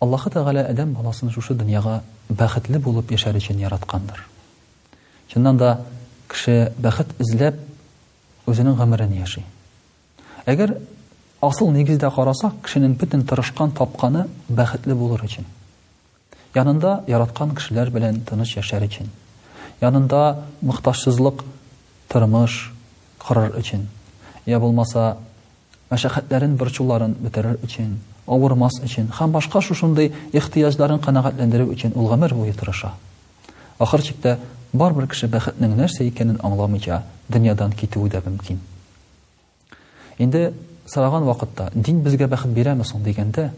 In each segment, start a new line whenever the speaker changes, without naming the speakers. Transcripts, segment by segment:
Аллаһы Тәгалә адәм баласын шушы дөньяга бәхетле булып яшәр өчен яраткандыр. Чыннан да, кеше бәхет эзләп үзенең гомерен яши. Әгәр асыл нигездә карасак, кешенең бөтен тырышкан, тапканы бәхетле булыр өчен. Янында яраткан кешеләр белән тыныч яшәр өчен. Янында мохтаҗсызлык тормыш корыр өчен. Я булмаса, мәшәкатьләрен, борчуларын бетерер өчен, авырмас өчен һәм башка шушындый ихтыяҗларын канәгатьләндерер өчен ул гомер буе тырыша. Ахыр чиктә, барыбер кеше бәхетнең нәрсә икәнен аңламыйча дөньядан китүе дә мөмкин. Инде сораган вакытта, дин безгә бәхет бирәме соң дигәндә,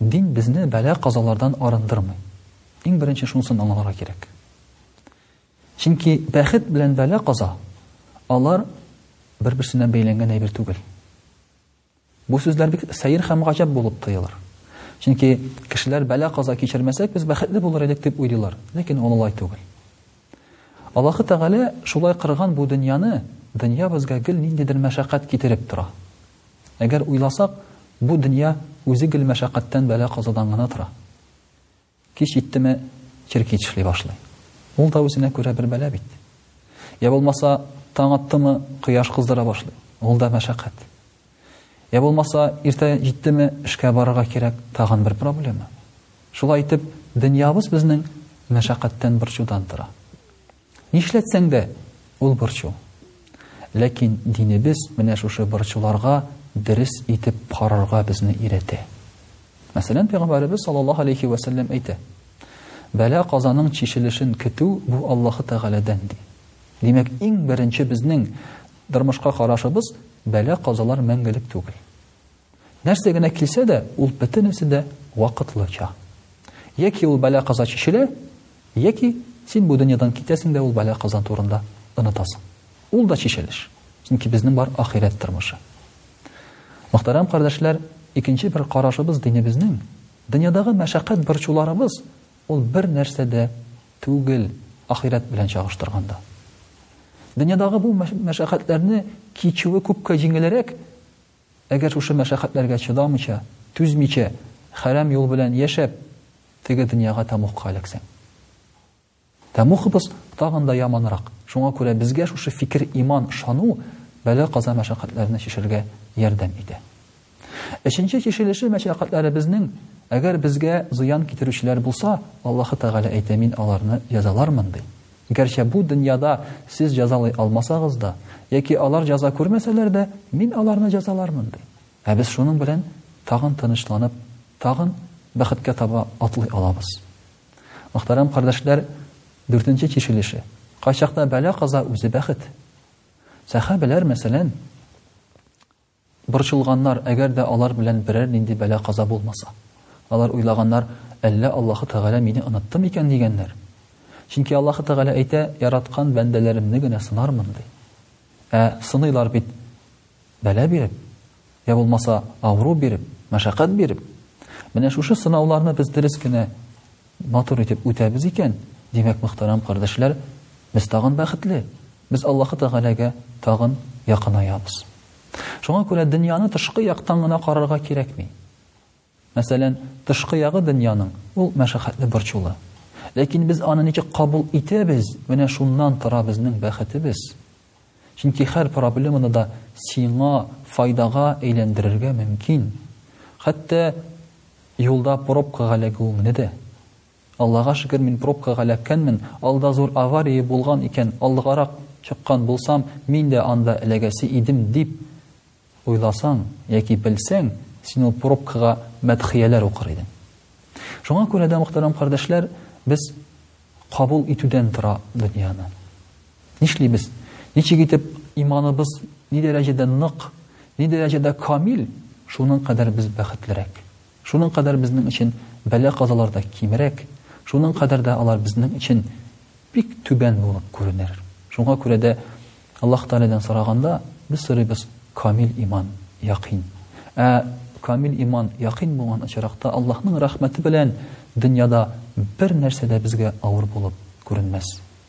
дин безне бәла-казалардан арындырмый. Иң беренче шунысын аңларга кирәк. Чөнки бәхет белән бәла-каза, алар бер-берсенә бәйләнгән әйбер түгел. Бу сүзләр бик сәер һәм гаҗәп булып тоелыр. Чөнки кешеләр бәла-каза кичермәсәк, без бәхетле булыр идек дип уйлыйлар, ләкин ул алай түгел. Аллаһы Тәгалә шулай кырган бу дөньяны, дөнья безгә гел ниндидер мәшәкать китереп тора. Әгәр уйласак, бу дөнья үзе гел мәшәкатьтән, бәла-казадан гына тора. Кич иттеме, черки тешли башлый. Ул да үзенә күрә бер бәла бит. Я булмаса, таң аттымы, кояш кыздыра башлый. Ул да мәшәкать. Я булмаса, иртә җиттеме, эшкә барырга кирәк, тагын бер проблема. Шулай итеп, дөньябыз безнең мәшәкатьтән борчудан тора. Нишләтсәң дә, ул борчу. Ләкин динебез менә шушы борчуларга дөрес итеп карарга безне өйрәтә. Мәсәлән, пәйгамбәребез саллаллаһу алейхи ва сәлләм әйтә: "Бәла казаның чишелешен көтү бу Аллаһы Тәгаләдән", ди. Димәк, иң беренче безнең тормышка карашыбыз бәла казалар мәңгелек түгел. Нәрсә генә килсә дә, ул бөтенесе дә вакытлыча. Яки ул бәла каза чишелә, яки син бу дөньядан китәсең дә ул бәла казан турында онытасың. Ул да чишелеш. Чөнки безнең бар ахирәт тормышы. Мөхтәрәм кардәшләр, икенче бер карашыбыз динебезнең дөньядагы мәшәкать борчуларыбыз ул бер нәрсә дә түгел ахирәт белән чагыштырганда. Дөньядагы бу мәшәкатьләрне кичүе күпкә җиңелрәк, Әгәр шушы мәшәкатьләргә чыдамыйча, түзмичә, хәрам юл белән яшәп, теге дөньяга тәмугка эләксәң? Тәмугыбыз тагын да яманрак. Шуңа күрә безгә шушы фикер, иман, ышану бәла-каза мәшәкатьләрне чишергә ярдәм итә. Өченче чишелеше мәшәкатьләребезнең әгәр безгә зыян китерүчеләр булса, Аллаһы Тәгалә әйтә, Мин аларны җәзалармын, ди. Гәрчә бу дөньяда сез җәзалый алмасагыз да, яки алар җәза күрмәсәләр дә, мин аларны җәзалармын, ди. Ә без шуның белән тагын тынычланып, тагын бәхеткә таба атлый алабыз. Мөхтәрәм кардәшләр, дүртенче чишелеше. Кайчакта бәла-каза үзе бәхет. Сәхабәләр, мәсәлән, Борчылганнар, әгәр дә алар белән берәр нинди бәла-каза булмаса. Алар уйлаганнар, Әллә Аллаһы Тәгалә мине онытты микән, дигәннәр. Чөнки Аллаһы Тәгалә әйтә, Яраткан бәндәләремне генә сынармын, ди. Ә сыныйлар бит бәла биреп, йә булмаса авыру биреп, мәшәкать биреп. Менә шушы сынауларны без дөрес кенә Матур итеп үтәбез икән, димәк, мөхтәрәм кардәшләр, без тагын бәхетле, без Аллаһы Тәгаләгә тагын якынаябыз. Шуңа күрә дөньяны тышкы яктан гына карарга кирәкми. Мәсәлән, тышкы ягы дөньяның, ул мәшәкатьле борчулы. Ләкин без аны ничек кабул итәбез, менә шуннан тора безнең бәхетебез. Чөнки һәр проблеманы да сиңа файдага әйләндерергә мөмкин. Хәтта юлда пробкага эләгүеңне дә. Аллага шөкер, мин пробкага эләккәнмен, алда зур авария булган икән, алгарак чыккан булсам, мин дә анда эләгәсе идем, дип Уйласаң, яки белсәң, син ул пробкага мәдхияләр укыр идең. Шуңа күрә дә, мөхтәрәм кардәшләр, без кабул итүдән тора дөньяны. Нишлибез? Ничек итеп иманыбыз ни дәрәҗәдә нык, ни дәрәҗәдә камил, шуның кадәр без бәхетлерәк. Шуның кадәр безнең өчен бәла-казалар да кимрәк, шуның кадәр дә алар безнең өчен бик түбән булып күренер. Шуңа күрә дә Аллаһ Тәгаләдән сораганда, без сорыйбыз камил иман, якин. Ә камил иман, якин булган очракта Аллаһның рәхмәте белән дөньяда бер нәрсә дә безгә авыр булып күренмәс.